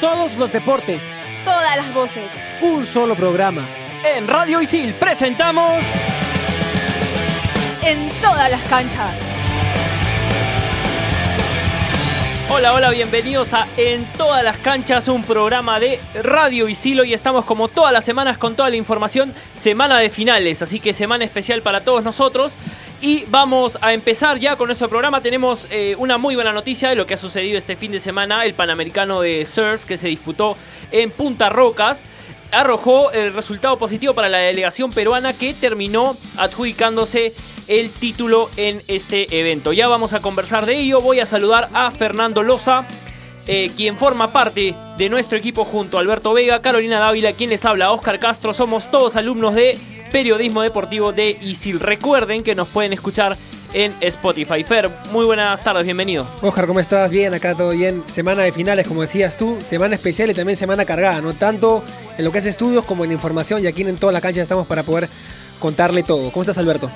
Todos los deportes. Todas las voces. Un solo programa. En Radio Isil presentamos. En todas las canchas. Hola, hola, bienvenidos a En todas las canchas, un programa de Radio Isil. y estamos como todas las semanas con toda la información, semana de finales, así que semana especial para todos nosotros. Y vamos a empezar ya con nuestro programa. Tenemos eh, una muy buena noticia de lo que ha sucedido este fin de semana. El Panamericano de Surf que se disputó en Punta Rocas arrojó el resultado positivo para la delegación peruana que terminó adjudicándose el título en este evento. Ya vamos a conversar de ello. Voy a saludar a Fernando Loza, eh, quien forma parte de nuestro equipo junto a Alberto Vega, Carolina Dávila, quien les habla, Oscar Castro. Somos todos alumnos de periodismo deportivo de ISIL. Recuerden que nos pueden escuchar en Spotify. Fer, muy buenas tardes, bienvenido. Oscar, ¿cómo estás? Bien, acá todo bien. Semana de finales, como decías tú, semana especial y también semana cargada, ¿no? Tanto en lo que es estudios como en información y aquí en toda la cancha estamos para poder contarle todo. ¿Cómo estás, Alberto?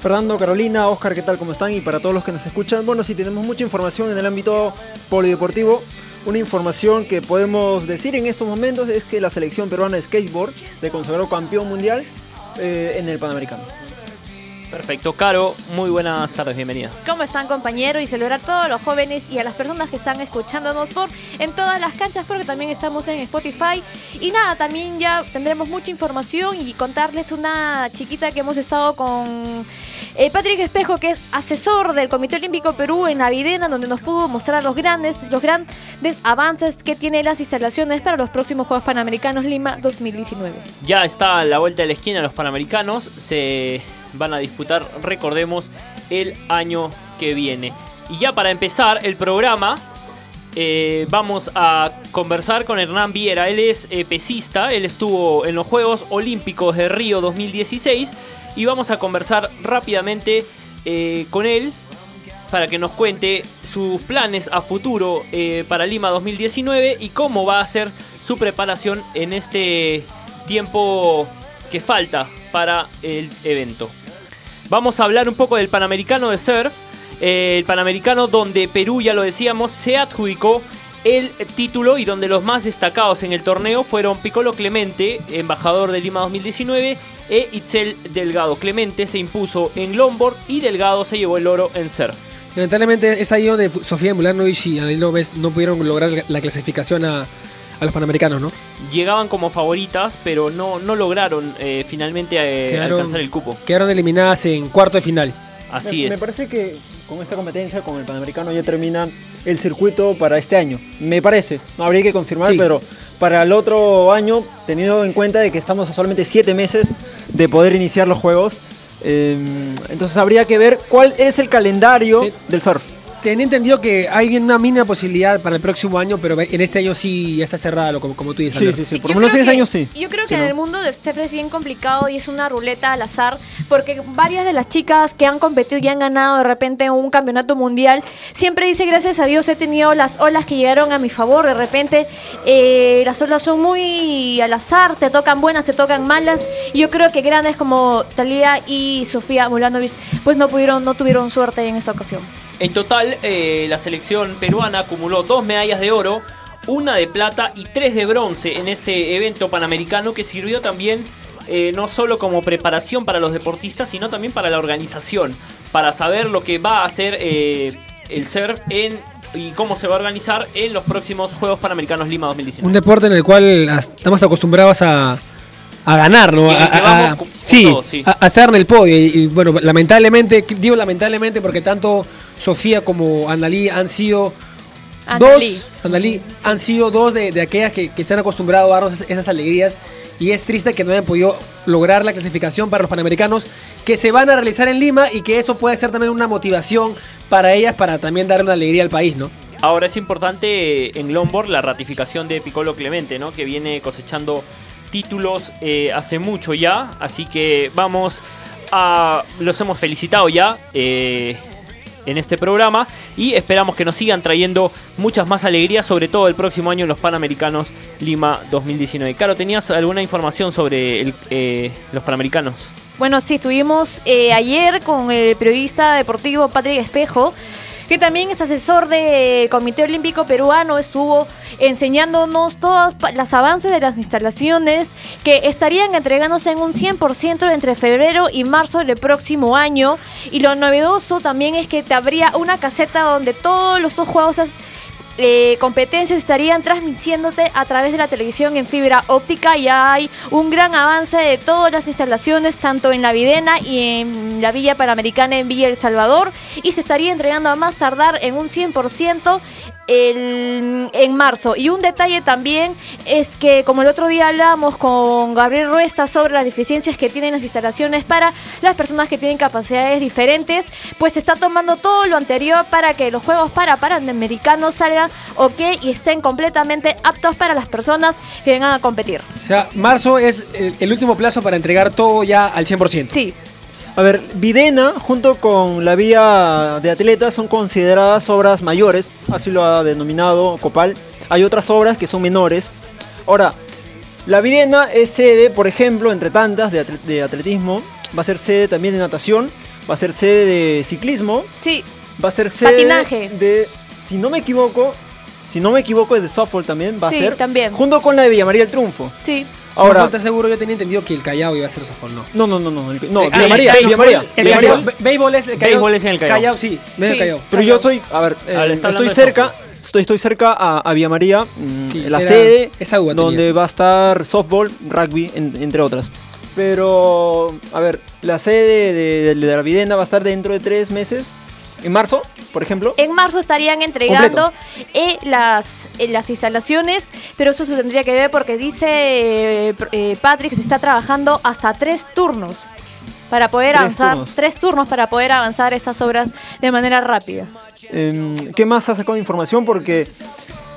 Fernando, Carolina, Oscar, ¿qué tal? ¿Cómo están? Y para todos los que nos escuchan, bueno, sí tenemos mucha información en el ámbito polideportivo. Una información que podemos decir en estos momentos es que la selección peruana de skateboard se consagró campeón mundial eh, en el Panamericano. Perfecto, Caro, muy buenas tardes, bienvenida. ¿Cómo están compañeros? Y celebrar a todos los jóvenes y a las personas que están escuchándonos por en todas las canchas, porque también estamos en Spotify. Y nada, también ya tendremos mucha información y contarles una chiquita que hemos estado con eh, Patrick Espejo, que es asesor del Comité Olímpico Perú en Navidena, donde nos pudo mostrar los grandes, los grandes avances que tiene las instalaciones para los próximos Juegos Panamericanos Lima 2019. Ya está a la vuelta de la esquina los Panamericanos. Se van a disputar, recordemos, el año que viene. Y ya para empezar el programa, eh, vamos a conversar con Hernán Viera. Él es eh, pesista, él estuvo en los Juegos Olímpicos de Río 2016 y vamos a conversar rápidamente eh, con él para que nos cuente sus planes a futuro para Lima 2019 y cómo va a ser su preparación en este tiempo que falta para el evento. Vamos a hablar un poco del Panamericano de Surf. Eh, el Panamericano donde Perú, ya lo decíamos, se adjudicó el título y donde los más destacados en el torneo fueron Piccolo Clemente, embajador de Lima 2019, e Itzel Delgado. Clemente se impuso en longboard y Delgado se llevó el oro en surf. Lamentablemente es ahí donde Sofía Mulanovic y Adel no pudieron lograr la clasificación a, a los panamericanos, ¿no? Llegaban como favoritas, pero no, no lograron eh, finalmente eh, alcanzar el cupo. Quedaron eliminadas en cuarto de final. Así me, es. Me parece que con esta competencia, con el Panamericano, ya termina el circuito para este año. Me parece, habría que confirmar, pero para el otro año, teniendo en cuenta de que estamos a solamente siete meses de poder iniciar los juegos, eh, entonces habría que ver cuál es el calendario del surf tenía entendido que hay una mínima posibilidad para el próximo año, pero en este año sí ya está cerrado, como, como tú dices. Sí, sí, sí, por lo menos en este año sí. Yo creo que en el mundo del surf es bien complicado y es una ruleta al azar, porque varias de las chicas que han competido y han ganado de repente un campeonato mundial, siempre dice, gracias a Dios he tenido las olas que llegaron a mi favor, de repente eh, las olas son muy al azar, te tocan buenas, te tocan malas, y yo creo que grandes como Talía y Sofía Mulanovic, pues no pudieron, no tuvieron suerte en esta ocasión. En total, eh, la selección peruana acumuló dos medallas de oro, una de plata y tres de bronce en este evento panamericano que sirvió también eh, no solo como preparación para los deportistas, sino también para la organización, para saber lo que va a hacer eh, el surf en y cómo se va a organizar en los próximos Juegos Panamericanos Lima 2019. Un deporte en el cual estamos acostumbrados a, ganar, ¿no? A, sí, a, estar en el podio. y, bueno, lamentablemente, digo lamentablemente porque tanto Sofía como Andalí han sido dos, han sido dos de, aquellas que, se han acostumbrado a darnos esas, alegrías y es triste que no hayan podido lograr la clasificación para los Panamericanos que se van a realizar en Lima y que eso puede ser también una motivación para ellas para también dar una alegría al país, ¿no? Ahora es importante en Lombard la ratificación de Piccolo Clemente, ¿no? Que viene cosechando títulos eh, hace mucho ya, así que vamos a... Los hemos felicitado ya. Eh, en este programa y esperamos que nos sigan trayendo muchas más alegrías, sobre todo el próximo año en los Panamericanos Lima 2019. Caro, ¿tenías alguna información sobre eh, los Panamericanos? Bueno, sí, estuvimos eh, ayer con el periodista deportivo Patrick Espejo. Que también es asesor del Comité Olímpico Peruano, estuvo enseñándonos todos los avances de las instalaciones que estarían entregándose en un 100% entre febrero y marzo del próximo año. Y lo novedoso también es que te habría una caseta donde todos los dos juegos eh, competencias estarían transmitiéndote a través de la televisión en fibra óptica. Ya hay un gran avance de todas las instalaciones, tanto en la Videna y en la Villa Panamericana en Villa El Salvador. Y se estaría entregando a más tardar en un 100% el, en marzo. Y un detalle también es que, como el otro día hablamos con Gabriel Ruesta sobre las deficiencias que tienen las instalaciones para las personas que tienen capacidades diferentes, pues se está tomando todo lo anterior para que los juegos para panamericanos salgan ok y estén completamente aptos para las personas que vengan a competir. O sea, marzo es el, el último plazo para entregar todo ya al 100%. Sí. A ver, Videna junto con la vía de atletas son consideradas obras mayores, así lo ha denominado Copal. Hay otras obras que son menores. Ahora, la Videna es sede, por ejemplo, entre tantas de, atletismo, va a ser sede también de natación, va a ser sede de ciclismo. Sí. Va a ser sede Patinaje. de, si no me equivoco, si no me equivoco es de softball también, va a ser. también. Junto con la de Villa María el Triunfo. Sí. Ahora, ¿estás seguro? Yo tenía entendido que el Callao iba a ser Sofón, ¿no? No, no, no, no. no, eh, ah, María, Villa María. El Callao, béisbol es el Callao. Béisbol es en el Callao. Callao sí, no el Callao. Pero yo soy, a ver, eh, estoy cerca, estoy, estoy cerca a, a Villa María, mm, la sede, esa donde va a estar softball, rugby, entre otras. Pero, a ver, la sede de, de la Videna va a estar dentro de tres meses. ¿En marzo, por ejemplo? En marzo estarían entregando eh, las, eh, las instalaciones, pero eso se tendría que ver porque dice eh, Patrick que se está trabajando hasta tres turnos para poder avanzar, tres turnos para poder avanzar estas obras de manera rápida. Em, ¿Qué más ha sacado de información? Porque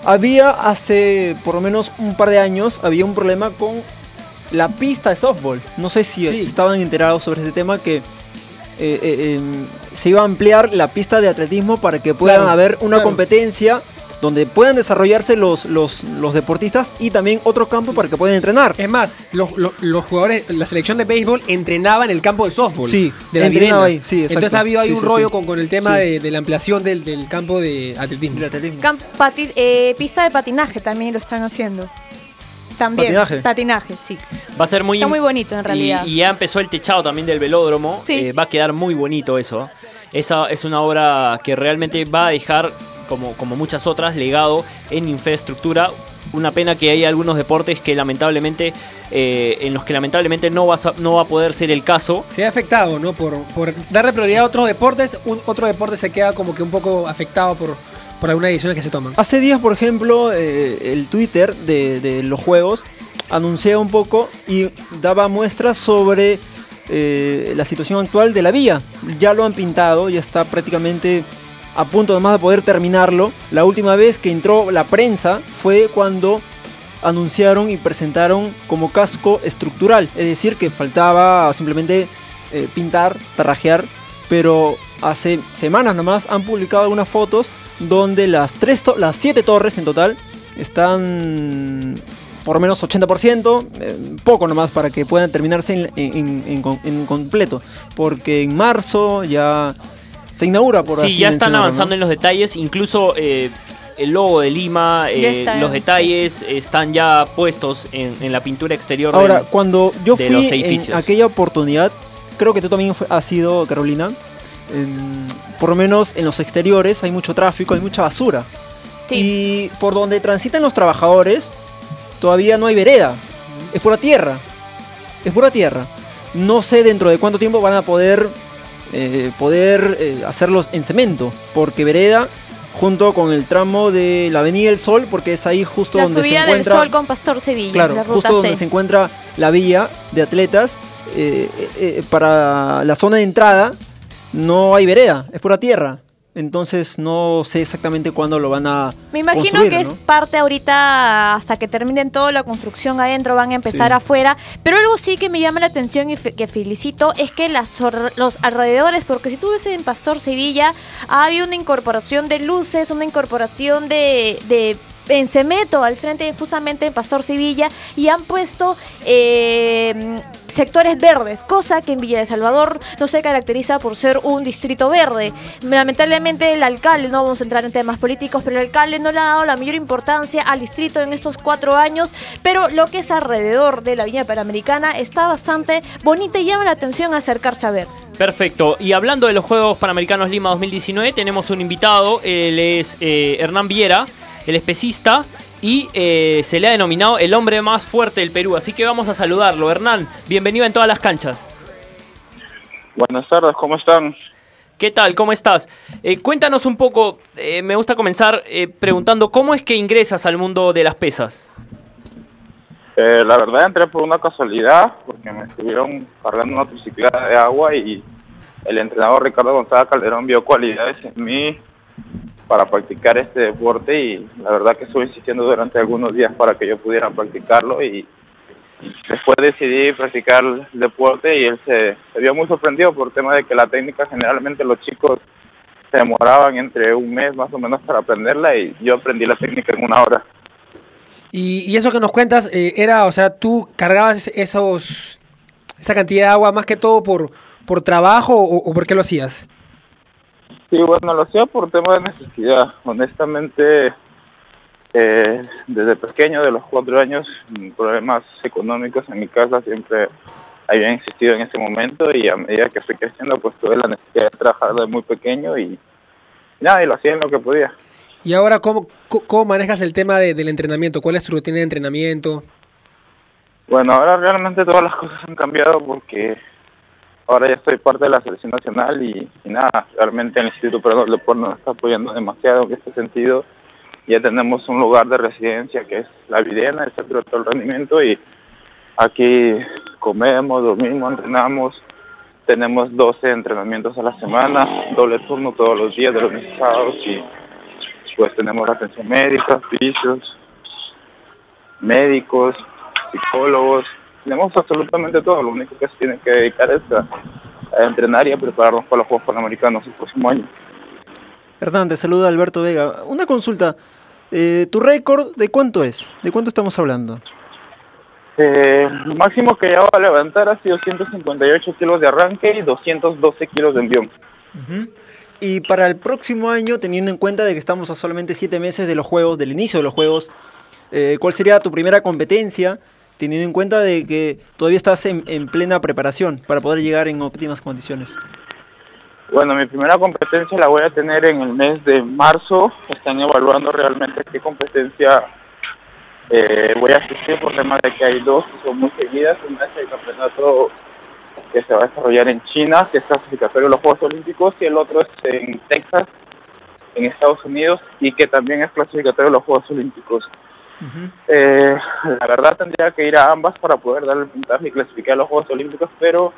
había hace por lo menos un par de años, había un problema con la pista de softball. No sé si estaban enterados sobre ese tema que eh, eh, em, se iba a ampliar la pista de atletismo para que puedan haber una competencia donde puedan desarrollarse los, los, deportistas y también otro campo para que puedan entrenar. Es más, los, jugadores, la selección de béisbol entrenaba en el campo de softball. Sí, de la ahí, sí, Entonces ha habido ahí un rollo con, el tema de, la ampliación del, campo de atletismo. Eh, pista de patinaje también lo están haciendo. También. Patinaje. Patinaje, sí. Va a ser muy. Está muy bonito en realidad. Y, ya empezó el techado también del velódromo. Eh, va a quedar muy bonito eso. Esa es una obra que realmente va a dejar, como, como muchas otras, legado en infraestructura. Una pena que hay algunos deportes que lamentablemente, eh, en los que lamentablemente no va, a, no va a poder ser el caso. Se ha afectado, ¿no? Por, por darle prioridad a otros deportes, otro deporte se queda como que un poco afectado por, por algunas ediciones que se toman. Hace días, por ejemplo, eh, el Twitter de, los juegos anunciaba un poco y daba muestras sobre eh, la situación actual de la vía. Ya lo han pintado, ya está prácticamente a punto además de poder terminarlo. La última vez que entró la prensa fue cuando anunciaron y presentaron como casco estructural, es decir, que faltaba simplemente eh, pintar, tarrajear, pero hace semanas nomás han publicado algunas fotos donde las, tres las siete torres en total están por lo menos 80%, eh, poco nomás para que puedan terminarse en, completo, porque en marzo ya se inaugura por Sí, ya están avanzando en los detalles, incluso eh, el logo de Lima, eh, los detalles están ya puestos en, la pintura exterior. Ahora, cuando yo fui en aquella oportunidad, creo que tú también has sido, Carolina, por lo menos en los exteriores hay mucho tráfico, hay mucha basura. Y por donde transitan los trabajadores todavía no hay vereda. Es pura tierra. Es pura tierra. No sé dentro de cuánto tiempo van a poder, eh, poder eh, hacerlos en cemento. Porque vereda junto con el tramo de la Avenida del Sol, porque es ahí justo donde se encuentra... del Sol con Pastor Sevilla, claro, justo donde se encuentra la vía de atletas. Eh, para la zona de entrada no hay vereda, es pura tierra. Entonces no sé exactamente cuándo lo van a. Me imagino que es parte ahorita hasta que terminen toda la construcción adentro, van a empezar afuera. Pero algo sí que me llama la atención y que felicito es que las, los alrededores, porque si tú ves en Pastor Sevilla, ha habido una incorporación de luces, una incorporación de, de en Cemeto, al frente justamente en Pastor Sevilla, y han puesto eh, sectores verdes, cosa que en Villa de Salvador no se caracteriza por ser un distrito verde. Lamentablemente el alcalde, no vamos a entrar en temas políticos, pero el alcalde no le ha dado la mayor importancia al distrito en estos cuatro años, pero lo que es alrededor de la Villa Panamericana está bastante bonita y llama la atención acercarse a ver. Perfecto. Y hablando de los Juegos Panamericanos Lima 2019, tenemos un invitado, él es eh, Hernán Viera, el especista, y eh, se le ha denominado el hombre más fuerte del Perú. Así que vamos a saludarlo. Hernán, bienvenido en todas las canchas. Buenas tardes, ¿cómo están? ¿Qué tal? ¿Cómo estás? Eh, cuéntanos un poco, eh, me gusta comenzar preguntando, ¿cómo es que ingresas al mundo de las pesas? la verdad entré por una casualidad, porque me estuvieron cargando una bicicleta de agua y el entrenador Ricardo González Calderón vio cualidades en mí para practicar este deporte y la verdad que estuve insistiendo durante algunos días para que yo pudiera practicarlo y, después decidí practicar el deporte y él se, vio muy sorprendido por el tema de que la técnica generalmente los chicos se demoraban entre un mes más o menos para aprenderla y yo aprendí la técnica en una hora. Y, eso que nos cuentas eh, era, o sea, tú cargabas esos esa cantidad de agua más que todo por por trabajo o, o por qué lo hacías? Sí, bueno, lo hacía por tema de necesidad. Honestamente, eh, desde pequeño, de los cuatro años, problemas económicos en mi casa siempre habían existido en ese momento y a medida que fui creciendo, pues tuve la necesidad de trabajar desde muy pequeño y nada, y lo hacía en lo que podía. ¿Y ahora cómo, cómo manejas el tema del entrenamiento? ¿Cuál es tu rutina de entrenamiento? Bueno, ahora realmente todas las cosas han cambiado porque ahora ya estoy parte de la selección nacional y, nada, realmente el Instituto Perdón del Deporte nos está apoyando demasiado en este sentido. Ya tenemos un lugar de residencia que es la Videna, el Centro de Alto Rendimiento y aquí comemos, dormimos, entrenamos. Tenemos 12 entrenamientos a la semana, doble turno todos los días de los sábados y pues tenemos atención médica, fisios, médicos, psicólogos, tenemos absolutamente todo, lo único que se tiene que dedicar es a, entrenar y a prepararnos para los Juegos Panamericanos el próximo año. Hernán, te saluda Alberto Vega. Una consulta, eh, ¿tu récord de cuánto es? ¿De cuánto estamos hablando? Eh, lo máximo que llevaba a levantar ha sido 158 kilos de arranque y 212 kilos de envión. Y para el próximo año, teniendo en cuenta de que estamos a solamente 7 meses de los Juegos, del inicio de los Juegos, eh, ¿cuál sería tu primera competencia? Teniendo en cuenta de que todavía estás en, plena preparación para poder llegar en óptimas condiciones? Bueno, mi primera competencia la voy a tener en el mes de marzo. Están evaluando realmente qué competencia eh, voy a asistir por tema de que hay dos que son muy seguidas. Una es el campeonato que se va a desarrollar en China, que es clasificatorio de los Juegos Olímpicos, y el otro es en Texas, en Estados Unidos, y que también es clasificatorio de los Juegos Olímpicos eh, la verdad tendría que ir a ambas para poder darle el puntaje y clasificar a los Juegos Olímpicos, pero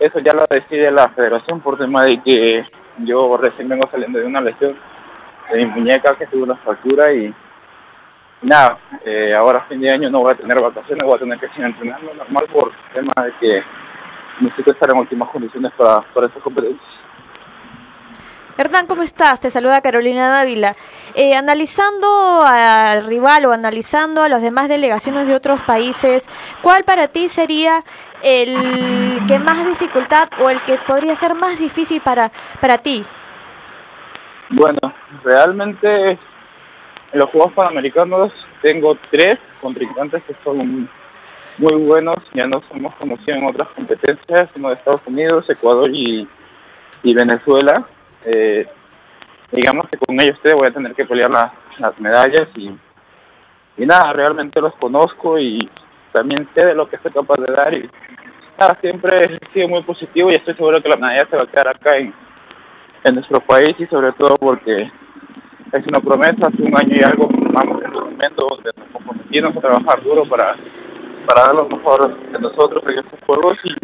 eso ya lo decide la federación por tema de que yo recién vengo saliendo de una lesión de mi muñeca que tuve una fractura y nada, eh, ahora fin de año no voy a tener vacaciones, voy a tener que seguir entrenando normal por tema de que necesito estar en últimas condiciones para, para esas competencias. Hernán, ¿cómo estás? Te saluda Carolina Dávila. Eh, analizando al rival o analizando a las demás delegaciones de otros países, ¿cuál para ti sería el que más dificultad o el que podría ser más difícil para, para ti? Bueno, realmente en los Juegos Panamericanos tengo tres contrincantes que son muy buenos, ya nos hemos conocido en otras competencias, como de Estados Unidos, Ecuador y, y Venezuela eh, digamos que con ellos voy a tener que pelear las medallas y, y nada, realmente los conozco y también sé de lo que soy capaz de dar y nada, siempre he sido muy positivo y estoy seguro que la medalla se va a quedar acá en, en nuestro país y sobre todo porque es una promesa, hace un año y algo formamos en un momento donde nos comprometimos a trabajar duro para, para dar lo mejor de nosotros en estos juegos y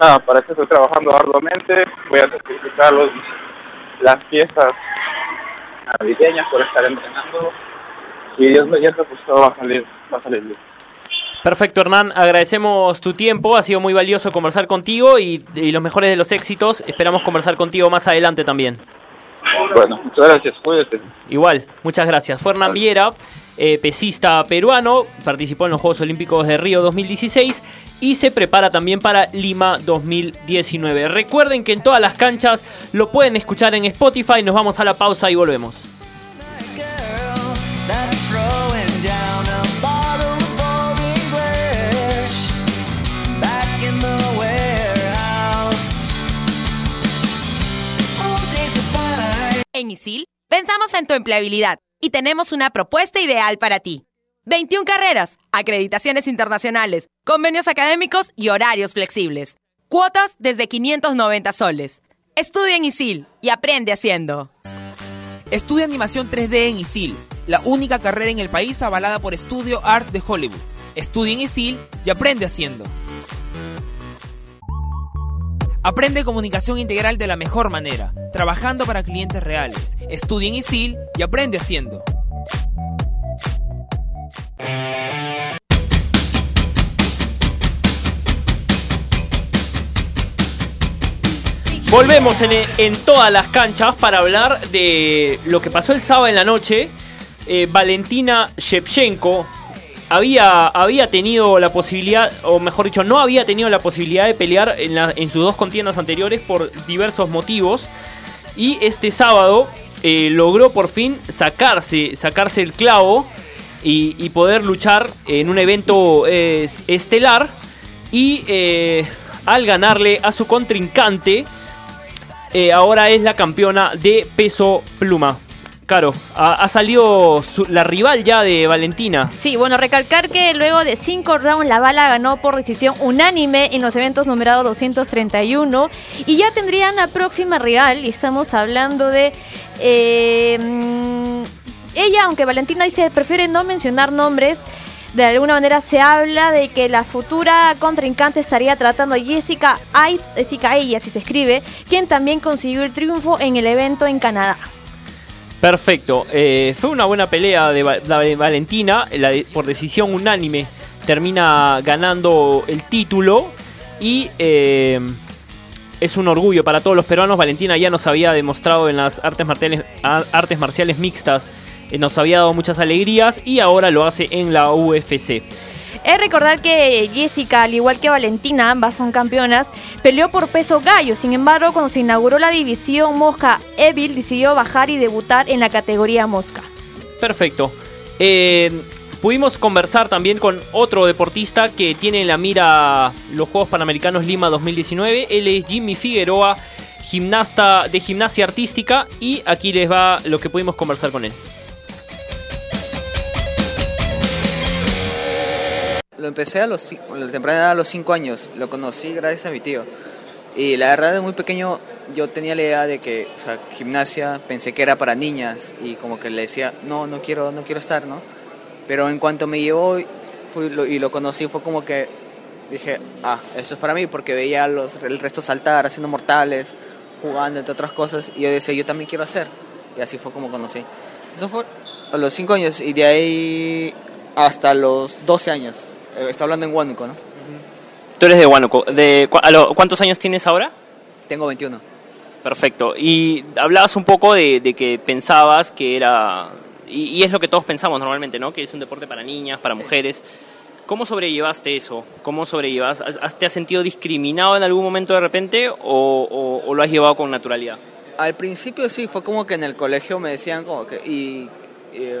nada, para eso estoy trabajando arduamente, voy a certificar los las piezas navideñas por estar entrenando y Dios mediante pues todo va a salir, va a salir bien. Perfecto, Hernán. Agradecemos tu tiempo. Ha sido muy valioso conversar contigo y, y, los mejores de los éxitos. Esperamos conversar contigo más adelante también. Bueno, muchas gracias, cuídate. Igual, muchas gracias. Fernán Viera, eh, pesista peruano, participó en los Juegos Olímpicos de Río 2016 y se prepara también para Lima 2019. Recuerden que en todas las canchas lo pueden escuchar en Spotify. Nos vamos a la pausa y volvemos. En ISIL pensamos en tu empleabilidad y tenemos una propuesta ideal para ti. 21 carreras, acreditaciones internacionales, convenios académicos y horarios flexibles. Cuotas desde 590 soles. Estudia en ISIL y aprende haciendo. Estudia animación 3D en ISIL, la única carrera en el país avalada por Estudio Art de Hollywood. Estudia en ISIL y aprende haciendo. Aprende comunicación integral de la mejor manera, trabajando para clientes reales. Estudia en ISIL y aprende haciendo. Volvemos en, en, todas las canchas para hablar de lo que pasó el sábado en la noche. Eh, Valentina Shevchenko, había, había tenido la posibilidad, o mejor dicho, no había tenido la posibilidad de pelear en, sus dos contiendas anteriores por diversos motivos. Y este sábado eh, logró por fin sacarse, sacarse el clavo y, poder luchar en un evento estelar. Y eh, al ganarle a su contrincante, eh, ahora es la campeona de peso pluma. Claro, ha, salido la rival ya de Valentina. Sí, bueno, recalcar que luego de cinco rounds la bala ganó por decisión unánime en los eventos numerados 231 y ya tendrían la próxima rival y estamos hablando de... Eh, mm, ella, aunque Valentina dice prefiere no mencionar nombres, de alguna manera se habla de que la futura contrincante estaría tratando a Jessica, Ay, Jessica si se escribe, quien también consiguió el triunfo en el evento en Canadá. Perfecto. Eh, fue una buena pelea de, Valentina. por decisión unánime termina ganando el título. Y eh, es un orgullo para todos los peruanos. Valentina ya nos había demostrado en las artes marciales mixtas. Eh, nos había dado muchas alegrías y ahora lo hace en la UFC. Es recordar que Jessica, al igual que Valentina, ambas son campeonas, peleó por peso gallo. Sin embargo, cuando se inauguró la división Mosca, Evil decidió bajar y debutar en la categoría Mosca. Perfecto. Eh, pudimos conversar también con otro deportista que tiene en la mira los Juegos Panamericanos Lima 2019. Él es Jimmy Figueroa, gimnasta de gimnasia artística. Y aquí les va lo que pudimos conversar con él. Lo empecé a los, la temprana a los 5 años, lo conocí gracias a mi tío. Y la verdad, de muy pequeño yo tenía la idea de que, o sea, gimnasia, pensé que era para niñas y como que le decía, no, no quiero, no quiero estar, ¿no? Pero en cuanto me llevó y lo conocí, fue como que dije, ah, eso es para mí, porque veía los, el resto saltar, haciendo mortales, jugando, entre otras cosas, y yo decía, yo también quiero hacer. Y así fue como conocí. Eso fue a los 5 años y de ahí hasta los 12 años. Eh, está hablando en Huánuco, ¿no? Tú eres de Huánuco. De, ¿Cuántos años tienes ahora? Tengo 21. Perfecto. Y hablabas un poco de, que pensabas que era... Y, es lo que todos pensamos normalmente, ¿no? Que es un deporte para niñas, para mujeres. ¿Cómo sobrellevaste eso? ¿Cómo sobrellevas? ¿Te has sentido discriminado en algún momento de repente o, o, lo has llevado con naturalidad? Al principio sí, fue como que en el colegio me decían como que, y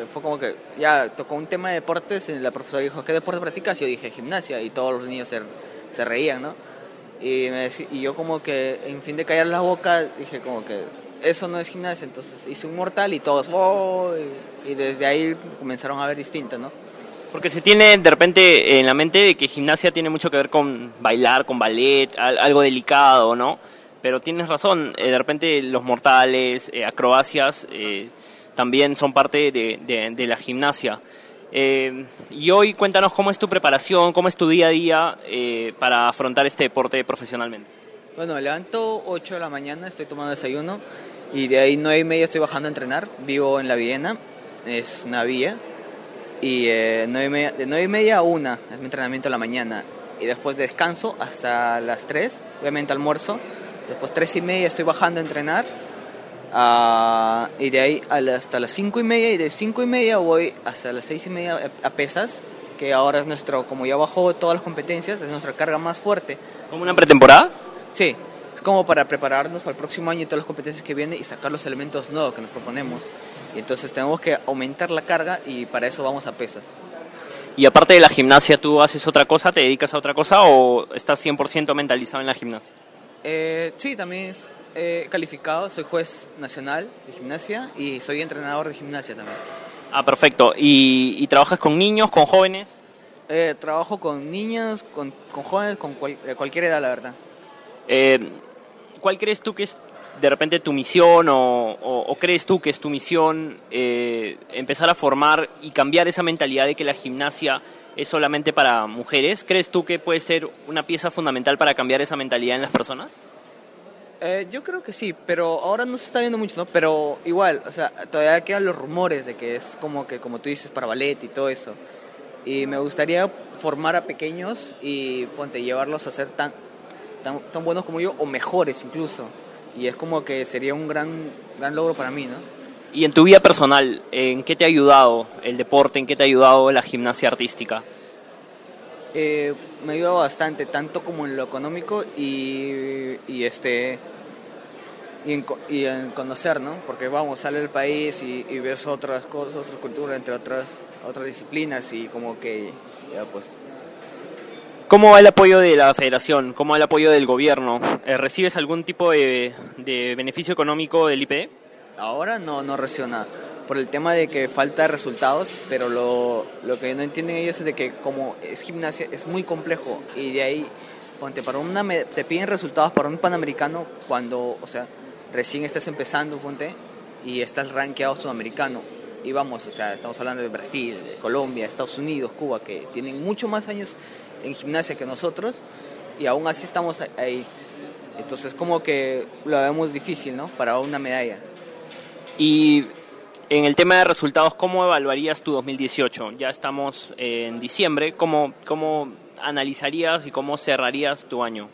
fue como que ya tocó un tema de deportes y la profesora dijo, ¿qué deporte practicas? Y yo dije, gimnasia, y todos los niños se, se reían, ¿no? Y, me y yo como que, en fin de callar la boca, dije como que eso no es gimnasia, entonces hice un mortal y todos, ¡oh! y, desde ahí comenzaron a ver distinto, ¿no? Porque se tiene de repente en la mente de que gimnasia tiene mucho que ver con bailar, con ballet, algo delicado, ¿no? Pero tienes razón, eh, de repente los mortales, eh, acrobacias, eh, también son parte de, la gimnasia. Eh, y hoy cuéntanos cómo es tu preparación, cómo es tu día a día eh, para afrontar este deporte profesionalmente. Bueno, me levanto 8 de la mañana, estoy tomando desayuno y de ahí 9 y media estoy bajando a entrenar. Vivo en La Viena, es una vía. Y eh, de 9 y media a 1 es mi entrenamiento en la mañana. Y después descanso hasta las 3, obviamente almuerzo. Después 3 y media estoy bajando a entrenar Ah, y de ahí hasta las 5 y media y de 5 y media voy hasta las 6 y media a pesas, que ahora es nuestro, como ya bajó todas las competencias, es nuestra carga más fuerte. ¿Como una pretemporada? Sí, es como para prepararnos para el próximo año y todas las competencias que vienen y sacar los elementos nuevos que nos proponemos. Y entonces tenemos que aumentar la carga y para eso vamos a pesas. Y aparte de la gimnasia, ¿tú haces otra cosa, te dedicas a otra cosa o estás 100% mentalizado en la gimnasia? Eh, sí, también es eh, calificado, soy juez nacional de gimnasia y soy entrenador de gimnasia también. Ah, perfecto. ¿Y, trabajas con niños, con jóvenes? Eh, trabajo con niños, con, jóvenes, con cualquier edad, la verdad. Eh, ¿Cuál crees tú que es de repente tu misión o, crees tú que es tu misión empezar a formar y cambiar esa mentalidad de que la gimnasia es solamente para mujeres? ¿Crees tú que puede ser una pieza fundamental para cambiar esa mentalidad en las personas? Eh, yo creo que sí, pero ahora no se está viendo mucho, ¿no? Pero igual, o sea, todavía quedan los rumores de que es como que, como tú dices, para ballet y todo eso. Y me gustaría formar a pequeños y, ponte, llevarlos a ser tan, tan, tan buenos como yo, o mejores incluso. Y es como que sería un gran, gran logro para mí, ¿no? Y en tu vida personal, ¿en qué te ha ayudado el deporte? ¿En qué te ha ayudado la gimnasia artística? Eh, me ayuda bastante, tanto como en lo económico y, y este y en, y en, conocer, ¿no? Porque vamos, sale del país y, ves otras cosas, otra cultura, entre otras, otras disciplinas y como que ya pues... ¿Cómo va el apoyo de la federación? ¿Cómo va el apoyo del gobierno? Eh, ¿Recibes algún tipo de, de beneficio económico del IPD? Ahora no, no recibo nada por el tema de que falta resultados, pero lo, lo que no entienden ellos es de que como es gimnasia es muy complejo y de ahí, ponte, para una, te piden resultados para un panamericano cuando, o sea, recién estás empezando, ponte, y estás rankeado sudamericano. Y vamos, o sea, estamos hablando de Brasil, de Colombia, Estados Unidos, Cuba, que tienen mucho más años en gimnasia que nosotros y aún así estamos ahí. Entonces como que lo vemos difícil, ¿no? Para una medalla. Y en el tema de resultados, ¿cómo evaluarías tu 2018? Ya estamos en diciembre, ¿cómo, cómo analizarías y cómo cerrarías tu año?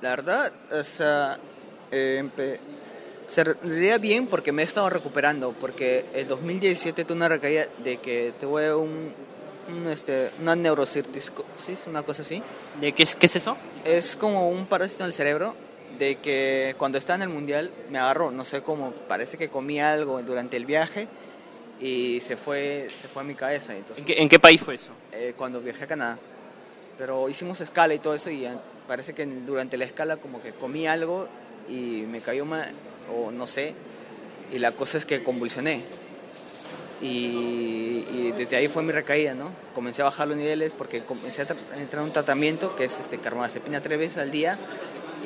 La verdad, o sea, eh, cerraría bien porque me he estado recuperando, porque el 2017 tuve una recaída de que tuve un, un este, una neurocirticosis, una cosa así. ¿De qué es, qué es eso? Es como un parásito en el cerebro de que cuando estaba en el mundial me agarró, no sé cómo, parece que comí algo durante el viaje y se fue, se fue a mi cabeza. Entonces, ¿En, qué, país fue eso? Eh, cuando viajé a Canadá. Pero hicimos escala y todo eso y parece que durante la escala como que comí algo y me cayó mal, o no sé, y la cosa es que convulsioné. Y, desde ahí fue mi recaída, ¿no? Comencé a bajar los niveles porque comencé a entrar en un tratamiento que es este, carbamazepina tres veces al día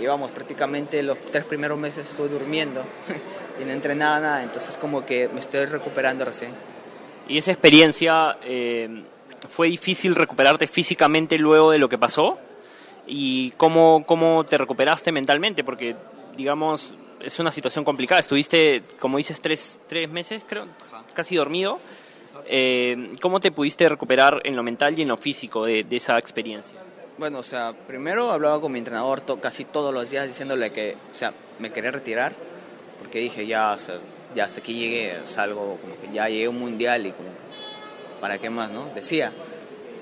y vamos, prácticamente los tres primeros meses estuve durmiendo y no entrenaba nada, entonces como que me estoy recuperando recién. ¿Y esa experiencia eh, fue difícil recuperarte físicamente luego de lo que pasó? ¿Y cómo, cómo te recuperaste mentalmente? Porque, digamos, es una situación complicada. Estuviste, como dices, tres, tres meses, creo, casi dormido. Eh, ¿Cómo te pudiste recuperar en lo mental y en lo físico de, de esa experiencia? Bueno, o sea, primero hablaba con mi entrenador casi todos los días diciéndole que, o sea, me quería retirar porque dije, ya, o sea, ya hasta aquí llegué, salgo, como que ya llegué a un mundial y como que, ¿para qué más, no? Decía.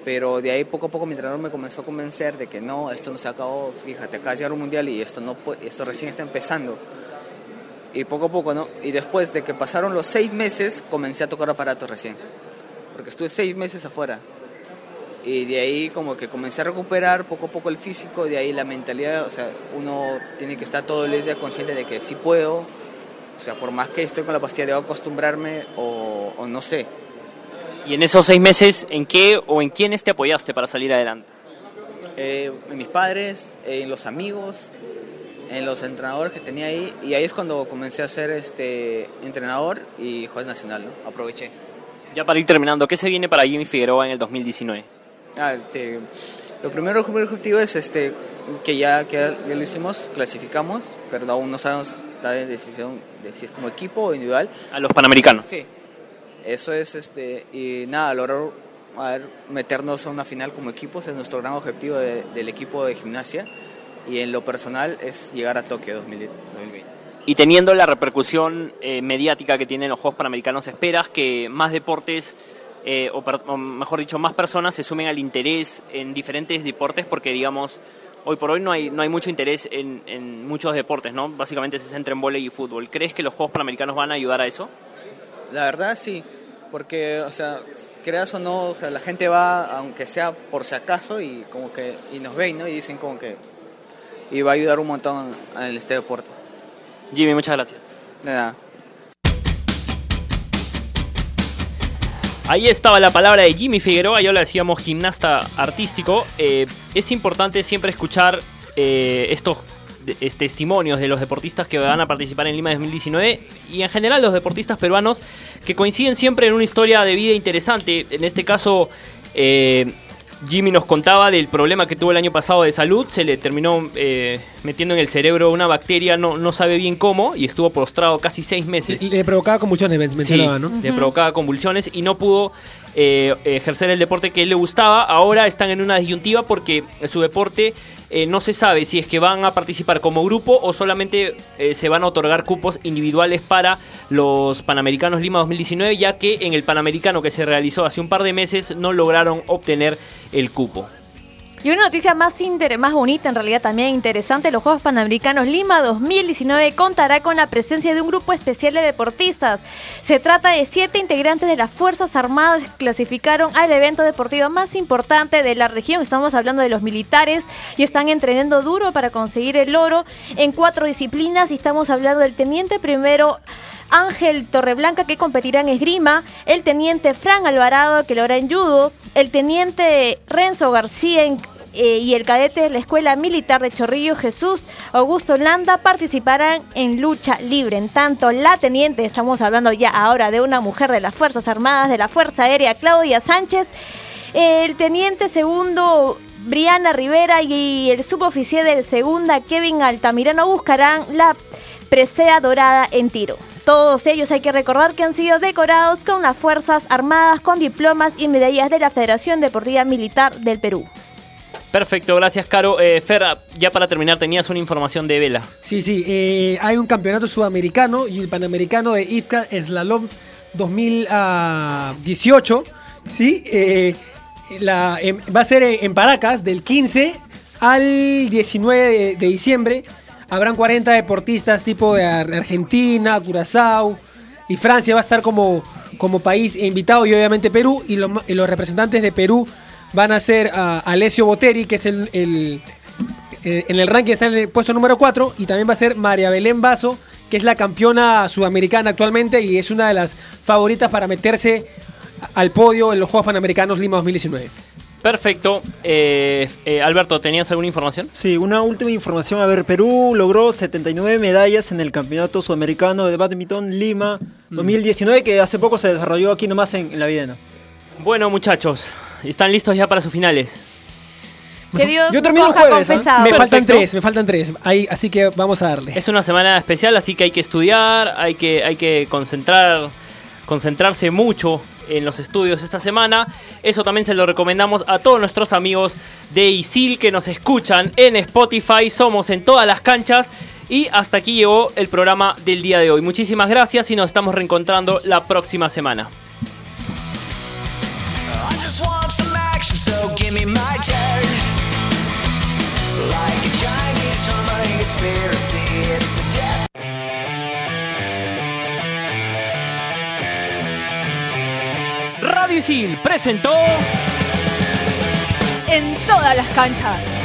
Pero de ahí poco a poco mi entrenador me comenzó a convencer de que no, esto no se acabó, fíjate, acá llegar un mundial y esto, no, esto recién está empezando. Y poco a poco, ¿no? Y después de que pasaron los seis meses, comencé a tocar aparatos recién. Porque estuve seis meses afuera y de ahí como que comencé a recuperar poco a poco el físico, de ahí la mentalidad, o sea, uno tiene que estar todo el día consciente de que sí puedo, o sea, por más que estoy con la pastilla debo acostumbrarme o, o no sé. ¿Y en esos seis meses en qué o en quiénes te apoyaste para salir adelante? Eh, en mis padres, en los amigos, en los entrenadores que tenía ahí y ahí es cuando comencé a ser este entrenador y juez nacional, ¿no? aproveché. Ya para ir terminando, ¿qué se viene para Jimmy Figueroa en el 2019? Ah, este, lo primero, el objetivo es este, que ya, que ya lo hicimos, clasificamos, pero aún no sabemos, está en decisión de si es como equipo o individual. A los panamericanos. Sí. Eso es, este, y nada, lograr a ver, meternos a una final como equipo, es nuestro gran objetivo del equipo de gimnasia. Y en lo personal es llegar a Tokio 2020. y teniendo la repercusión eh, mediática que tienen los Juegos Panamericanos, ¿esperas que más deportes, eh, o, mejor dicho, más personas se sumen al interés en diferentes deportes? Porque, digamos, hoy por hoy no hay, no hay mucho interés en, en muchos deportes, ¿no? Básicamente se centra en voleibol y fútbol. ¿Crees que los Juegos Panamericanos van a ayudar a eso? La verdad, sí porque, o sea, creas o no, o sea, la gente va, aunque sea por si acaso, y como que, y nos ven, ¿no? Y dicen como que, y va a ayudar un montón en este deporte. Jimmy, muchas gracias. De nada. Ahí estaba la palabra de Jimmy Figueroa, yo le decíamos gimnasta artístico. Eh, es importante siempre escuchar eh, estos testimonios de los deportistas que van a participar en Lima 2019 y en general los deportistas peruanos que coinciden siempre en una historia de vida interesante. En este caso, eh, Jimmy nos contaba del problema que tuvo el año pasado de salud, se le terminó metiendo en el cerebro una bacteria, no, no sabe bien cómo, y estuvo postrado casi seis meses. Le, provocaba convulsiones, mencionaba, ¿no? Le provocaba convulsiones y no pudo eh, ejercer el deporte que él le gustaba. Ahora están en una disyuntiva porque su deporte eh, no se sabe si es que van a participar como grupo o solamente eh, se van a otorgar cupos individuales para los Panamericanos Lima 2019, ya que en el Panamericano que se realizó hace un par de meses no lograron obtener el cupo. Y una noticia más, más bonita, en realidad también interesante, los Juegos Panamericanos Lima 2019 contará con la presencia de un grupo especial de deportistas. Se trata de siete integrantes de las Fuerzas Armadas que clasificaron al evento deportivo más importante de la región. Estamos hablando de los militares y están entrenando duro para conseguir el oro en cuatro disciplinas y estamos hablando del teniente primero Ángel Torreblanca que competirá en esgrima, el teniente Fran Alvarado que lo hará en judo, el teniente Renzo García eh, y el cadete de la Escuela Militar de Chorrillo Jesús Augusto Landa participarán en lucha libre. En tanto, la teniente, estamos hablando ya ahora de una mujer de las Fuerzas Armadas de la Fuerza Aérea, Claudia Sánchez, el teniente segundo Briana Rivera y el suboficial del segunda Kevin Altamirano buscarán la presea dorada en tiro. Todos ellos hay que recordar que han sido decorados con las Fuerzas Armadas con diplomas y medallas de la Federación Deportiva Militar del Perú. Perfecto, gracias Caro. Eh, Fer, ya para terminar, tenías una información de vela. Sí, sí, eh, hay un campeonato sudamericano y el panamericano de IFCA Slalom 2018, ¿sí? Eh, la, em, va a ser en, Paracas del 15 al 19 de diciembre habrán 40 deportistas tipo de Argentina, Curazao y Francia va a estar como, como país invitado y obviamente Perú y, los representantes de Perú van a ser a Alessio Boteri, que es el, eh, en el ranking está en el puesto número 4 y también va a ser María Belén Vaso, que es la campeona sudamericana actualmente y es una de las favoritas para meterse al podio en los Juegos Panamericanos Lima 2019. Perfecto. Eh, eh, Alberto, ¿tenías alguna información? Sí, una última información. A ver, Perú logró 79 medallas en el Campeonato Sudamericano de Badminton Lima 2019, mm. que hace poco se desarrolló aquí nomás en, la Videna. Bueno, muchachos, ¿están listos ya para sus finales? Que Dios Yo termino el jueves. ¿eh? Me faltan tres, me faltan tres. Ahí, así que vamos a darle. Es una semana especial, así que hay que estudiar, hay que, hay que concentrar, concentrarse mucho en los estudios esta semana. Eso también se lo recomendamos a todos nuestros amigos de ISIL que nos escuchan en Spotify. Somos en todas las canchas. Y hasta aquí llegó el programa del día de hoy. Muchísimas gracias y nos estamos reencontrando la próxima semana. Radio presentó En todas las canchas.